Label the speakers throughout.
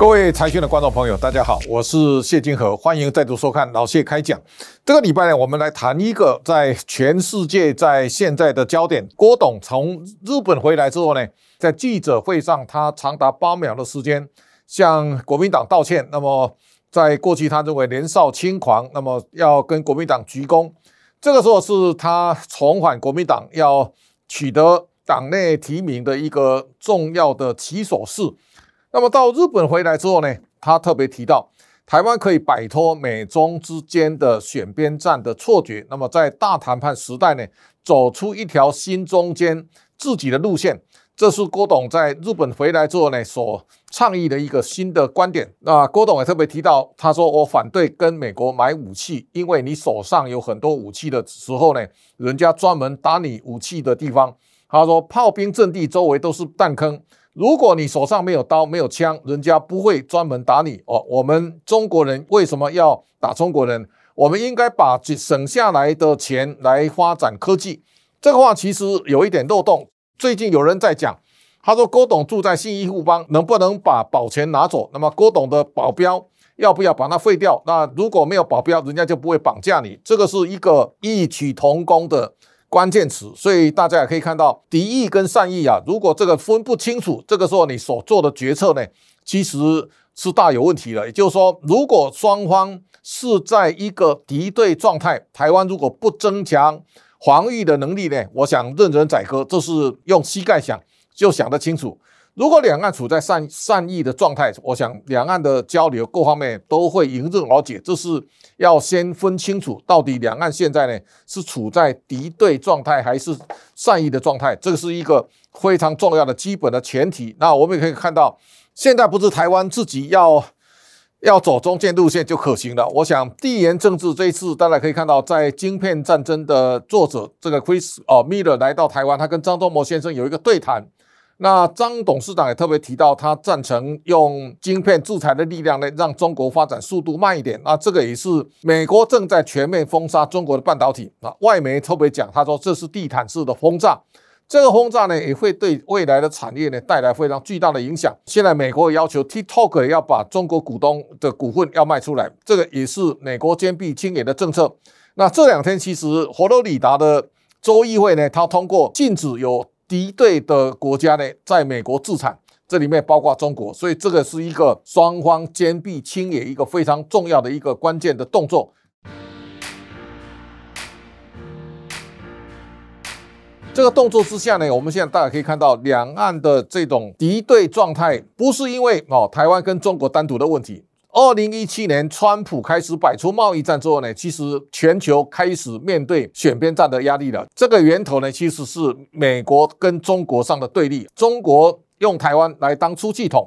Speaker 1: 各位财讯的观众朋友，大家好，我是谢金河，欢迎再度收看老谢开讲。这个礼拜呢，我们来谈一个在全世界在现在的焦点。郭董从日本回来之后呢，在记者会上，他长达八秒的时间向国民党道歉。那么，在过去他认为年少轻狂，那么要跟国民党鞠躬。这个时候是他重返国民党，要取得党内提名的一个重要的起手式。那么到日本回来之后呢，他特别提到，台湾可以摆脱美中之间的选边站的错觉，那么在大谈判时代呢，走出一条新中间自己的路线，这是郭董在日本回来之后呢所倡议的一个新的观点。那郭董也特别提到，他说我反对跟美国买武器，因为你手上有很多武器的时候呢，人家专门打你武器的地方。他说炮兵阵地周围都是弹坑。如果你手上没有刀没有枪，人家不会专门打你哦。我们中国人为什么要打中国人？我们应该把省下来的钱来发展科技。这个话其实有一点漏洞。最近有人在讲，他说郭董住在信义富邦，能不能把保全拿走？那么郭董的保镖要不要把它废掉？那如果没有保镖，人家就不会绑架你。这个是一个异曲同工的。关键词，所以大家也可以看到敌意跟善意啊，如果这个分不清楚，这个时候你所做的决策呢，其实是大有问题的。也就是说，如果双方是在一个敌对状态，台湾如果不增强防御的能力呢，我想任人宰割，这是用膝盖想就想得清楚。如果两岸处在善善意的状态，我想两岸的交流各方面都会迎刃而解。这是要先分清楚，到底两岸现在呢是处在敌对状态还是善意的状态，这个是一个非常重要的基本的前提。那我们也可以看到，现在不是台湾自己要要走中间路线就可行了。我想地缘政治这一次，大家可以看到，在晶片战争的作者这个 Chris 哦 Miller 来到台湾，他跟张忠谋先生有一个对谈。那张董事长也特别提到，他赞成用晶片制裁的力量呢，让中国发展速度慢一点。那这个也是美国正在全面封杀中国的半导体。啊，外媒特别讲，他说这是地毯式的轰炸。这个轰炸呢，也会对未来的产业呢带来非常巨大的影响。现在美国要求 TikTok 要把中国股东的股份要卖出来，这个也是美国坚壁清野的政策。那这两天其实佛罗里达的州议会呢，他通过禁止有。敌对的国家呢，在美国自产，这里面包括中国，所以这个是一个双方坚壁清野一个非常重要的一个关键的动作。这个动作之下呢，我们现在大家可以看到，两岸的这种敌对状态，不是因为哦台湾跟中国单独的问题。二零一七年，川普开始摆出贸易战之后呢，其实全球开始面对选边站的压力了。这个源头呢，其实是美国跟中国上的对立。中国用台湾来当出气筒，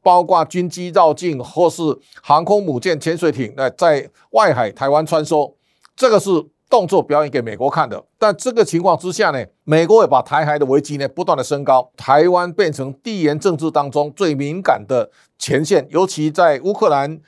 Speaker 1: 包括军机绕境或是航空母舰、潜水艇，来，在外海台湾穿梭，这个是。动作表演给美国看的，但这个情况之下呢，美国也把台海的危机呢不断的升高，台湾变成地缘政治当中最敏感的前线，尤其在乌克兰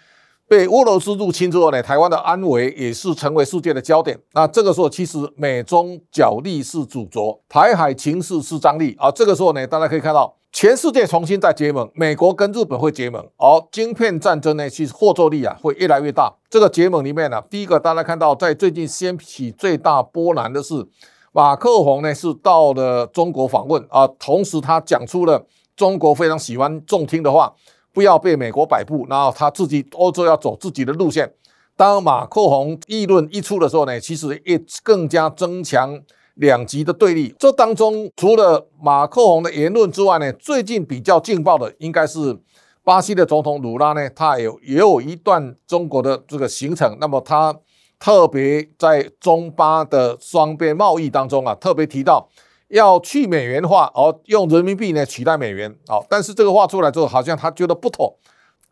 Speaker 1: 被俄罗斯入侵之后呢，台湾的安危也是成为世界的焦点。那这个时候，其实美中角力是主轴，台海情势是张力啊。这个时候呢，大家可以看到。全世界重新在结盟，美国跟日本会结盟，而晶片战争呢，其实后坐力啊会越来越大。这个结盟里面呢、第一个大家看到，在最近掀起最大波澜的是马克宏呢是到了中国访问啊，同时他讲出了中国非常喜欢重听的话，不要被美国摆布，然后他自己欧洲要走自己的路线。当马克宏议论一出的时候呢，其实也更加增强。两极的对立，这当中除了马克宏的言论之外呢，最近比较劲爆的应该是巴西的总统鲁拉呢，他有也有一段中国的这个行程。那么他特别在中巴的双边贸易当中啊，特别提到要去美元化，而用人民币呢取代美元。好，但是这个话出来之后，好像他觉得不妥。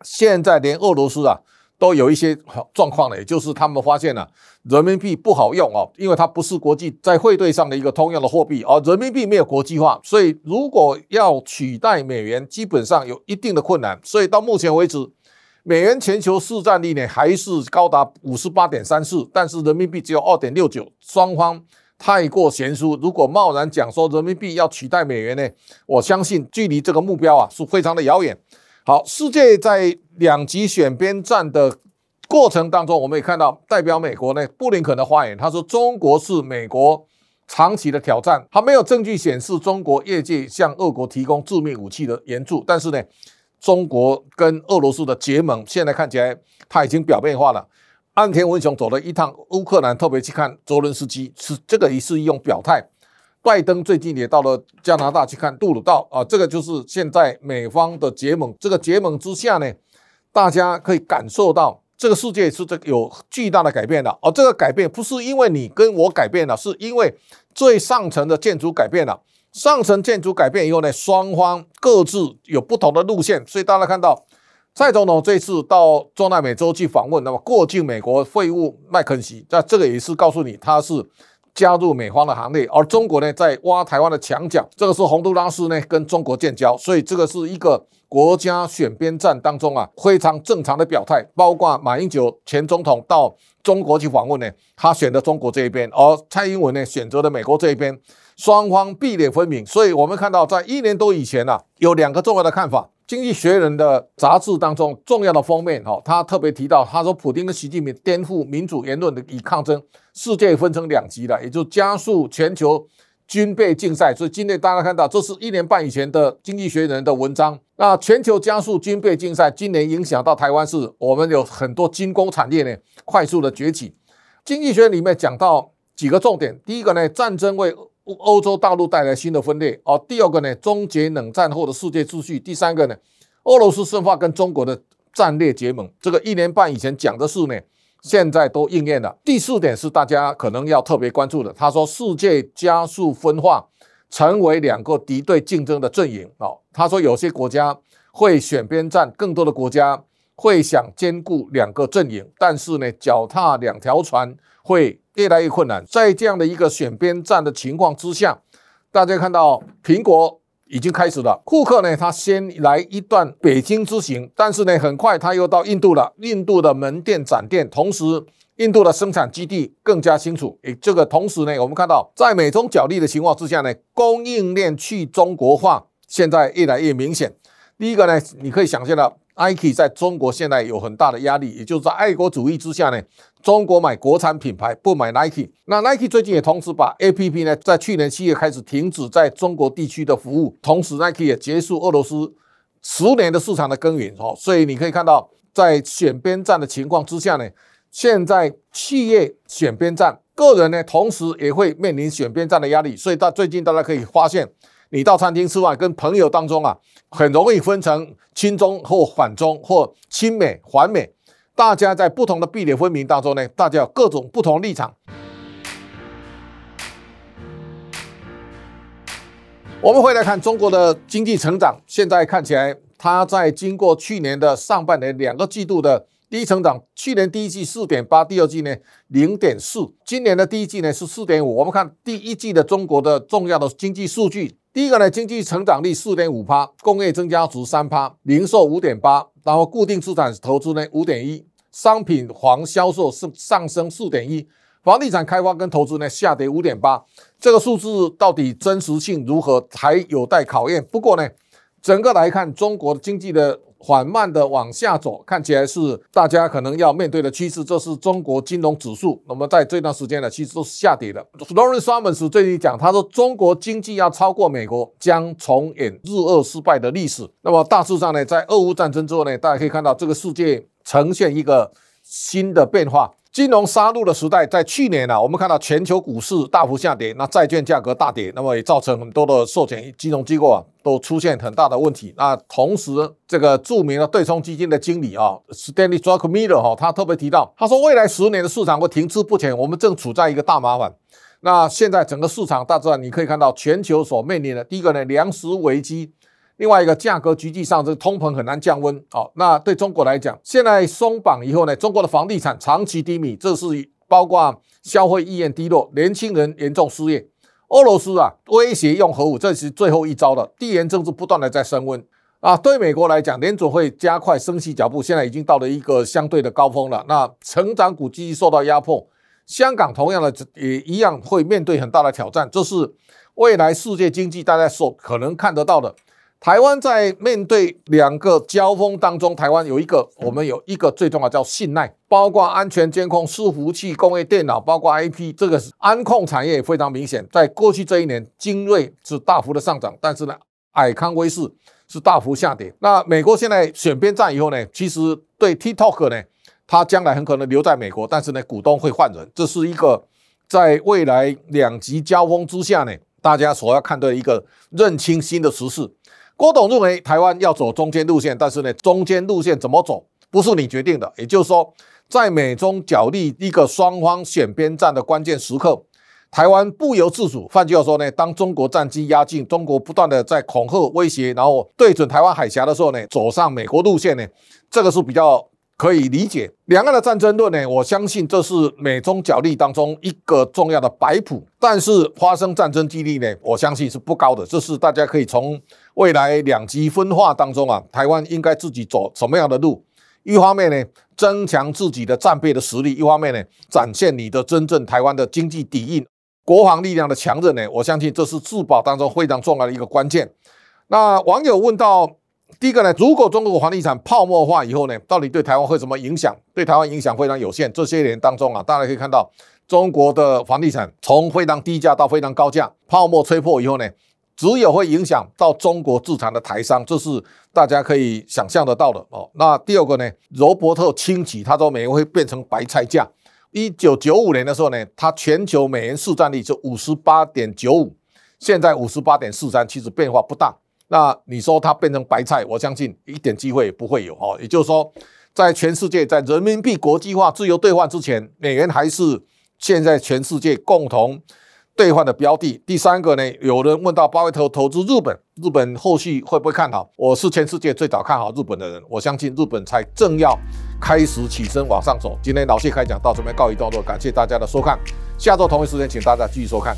Speaker 1: 现在连俄罗斯啊。都有一些状况了，也就是他们发现了人民币不好用哦，因为它不是国际在汇兑上的一个通用的货币，而人民币没有国际化，所以如果要取代美元，基本上有一定的困难。所以到目前为止，美元全球市占率呢还是高达五十八点三四，但是人民币只有二点六九，双方太过悬殊。如果贸然讲说人民币要取代美元呢，我相信距离这个目标啊是非常的遥远。好，世界在两极选边站的过程当中，我们也看到代表美国呢，布林肯的发言，他说中国是美国长期的挑战，他没有证据显示中国业界向俄国提供致命武器的援助，但是呢，中国跟俄罗斯的结盟现在看起来他已经表面化了。岸田文雄走了一趟乌克兰，特别去看泽伦斯基，是这个也是一种表态。拜登最近也到了加拿大去看杜鲁道啊，这个就是现在美方的结盟。这个结盟之下呢，大家可以感受到这个世界是这个有巨大的改变的。而这个改变不是因为你跟我改变了，是因为最上层的建筑改变了。上层建筑改变以后呢，双方各自有不同的路线。所以大家看到蔡总统这次到中南美洲去访问，那么过境美国会晤麦肯锡，那这个也是告诉你他是。加入美方的行列，而中国呢，在挖台湾的墙角。这个是洪都拉斯呢跟中国建交，所以这个是一个国家选边站当中啊非常正常的表态。包括马英九前总统到中国去访问呢，他选择中国这一边，而蔡英文呢选择了美国这一边，双方壁垒分明。所以我们看到，在一年多以前啊，有两个重要的看法。《经济学人》的杂志当中重要的封面，哈，他特别提到，他说，普京跟习近平颠覆民主言论的以抗争世界分成两极了，也就加速全球军备竞赛。所以今天大家看到，这是一年半以前的《经济学人》的文章。那全球加速军备竞赛，今年影响到台湾，是我们有很多军工产业呢快速的崛起。《经济学》里面讲到几个重点，第一个呢，战争为欧洲大陆带来新的分裂哦。第二个呢，终结冷战后的世界秩序。第三个呢，俄罗斯深化跟中国的战略结盟。这个一年半以前讲的事呢，现在都应验了。第四点是大家可能要特别关注的。他说，世界加速分化，成为两个敌对竞争的阵营哦。他说，有些国家会选边站，更多的国家会想兼顾两个阵营，但是呢，脚踏两条船会。越来越困难，在这样的一个选边站的情况之下，大家看到苹果已经开始了。库克呢，他先来一段北京之行，但是呢，很快他又到印度了。印度的门店展店，同时印度的生产基地更加清楚。诶，这个同时呢，我们看到在美中角力的情况之下呢，供应链去中国化现在越来越明显。第一个呢，你可以想象到。Nike 在中国现在有很大的压力，也就是在爱国主义之下呢，中国买国产品牌不买 Nike。那 Nike 最近也同时把 APP 呢，在去年七月开始停止在中国地区的服务，同时 Nike 也结束俄罗斯十年的市场的耕耘。哦，所以你可以看到，在选边站的情况之下呢，现在企业选边站，个人呢同时也会面临选边站的压力。所以到最近大家可以发现。你到餐厅吃饭，跟朋友当中啊，很容易分成亲中或反中或亲美反美，大家在不同的壁垒分明当中呢，大家有各种不同立场。我们回来看中国的经济成长，现在看起来，它在经过去年的上半年两个季度的低成长，去年第一季四点八，第二季呢零点四，今年的第一季呢是四点五。我们看第一季的中国的重要的经济数据。第一个呢，经济成长率四点五趴，工业增加值三趴，零售五点八，然后固定资产投资呢五点一，商品房销售是上升四点一，房地产开发跟投资呢下跌五点八，这个数字到底真实性如何还有待考验。不过呢，整个来看，中国的经济的。缓慢的往下走，看起来是大家可能要面对的趋势。这是中国金融指数，那么在这段时间呢，其实都是下跌的。l a r e n Summers 最近讲，他说中国经济要超过美国，将重演日俄失败的历史。那么大致上呢，在俄乌战争之后呢，大家可以看到这个世界呈现一个新的变化。金融杀戮的时代，在去年呢、我们看到全球股市大幅下跌，那债券价格大跌，那么也造成很多的寿险金融机构啊都出现很大的问题。那同时，这个著名的对冲基金的经理啊，Stanley Druckmiller 哈，他特别提到，他说未来十年的市场会停滞不前，我们正处在一个大麻烦。那现在整个市场大致上你可以看到，全球所面临的第一个呢，粮食危机。另外一个价格急剧上升，通膨很难降温。好，那对中国来讲，现在松绑以后呢，中国的房地产长期低迷，这是包括消费意愿低落，年轻人严重失业。俄罗斯啊，威胁用核武，这是最后一招了。地缘政治不断的在升温啊。对美国来讲，联准会加快升息脚步，现在已经到了一个相对的高峰了。那成长股继续受到压迫，香港同样的也一样会面对很大的挑战。这是未来世界经济大家所可能看得到的。台湾在面对两个交锋当中，台湾有一个，我们有一个最重要叫信赖，包括安全监控、伺服器、工业电脑，包括 IP，这个是安控产业也非常明显。在过去这一年，精锐是大幅的上涨，但是呢，海康威视是大幅下跌。那美国现在选边站以后呢，其实对 TikTok 呢，它将来很可能留在美国，但是呢，股东会换人，这是一个在未来两极交锋之下呢，大家所要看的一个认清新的时势。郭董认为台湾要走中间路线，但是呢，中间路线怎么走不是你决定的。也就是说，在美中角力一个双方选边站的关键时刻，台湾不由自主。换句话说呢，当中国战机压境，中国不断的在恐吓威胁，然后对准台湾海峡的时候呢，走上美国路线呢，这个是比较。可以理解两岸的战争论呢，我相信这是美中角力当中一个重要的摆谱，但是发生战争几率呢，我相信是不高的。这是大家可以从未来两极分化当中啊，台湾应该自己走什么样的路？一方面呢，增强自己的战备的实力；一方面呢，展现你的真正台湾的经济底蕴、国防力量的强韧呢，我相信这是自保当中非常重要的一个关键。那网友问到。第一个呢，如果中国房地产泡沫化以后呢，到底对台湾会什么影响？对台湾影响非常有限。这些年当中啊，大家可以看到，中国的房地产从非常低价到非常高价，泡沫吹破以后呢，只有会影响到中国自产的台商，这是大家可以想象得到的哦。那第二个呢，罗伯特清崎他说美元会变成白菜价。一九九五年的时候呢，它全球美元市占率是五十八点九五，现在五十八点四三，其实变化不大。那你说它变成白菜，我相信一点机会也不会有哦。也就是说，在全世界在人民币国际化、自由兑换之前，美元还是现在全世界共同兑换的标的。第三个呢，有人问到巴菲特投资日本，日本后续会不会看好？我是全世界最早看好日本的人，我相信日本才正要开始起身往上走。今天老谢开讲到这边告一段落，感谢大家的收看，下周同一时间请大家继续收看。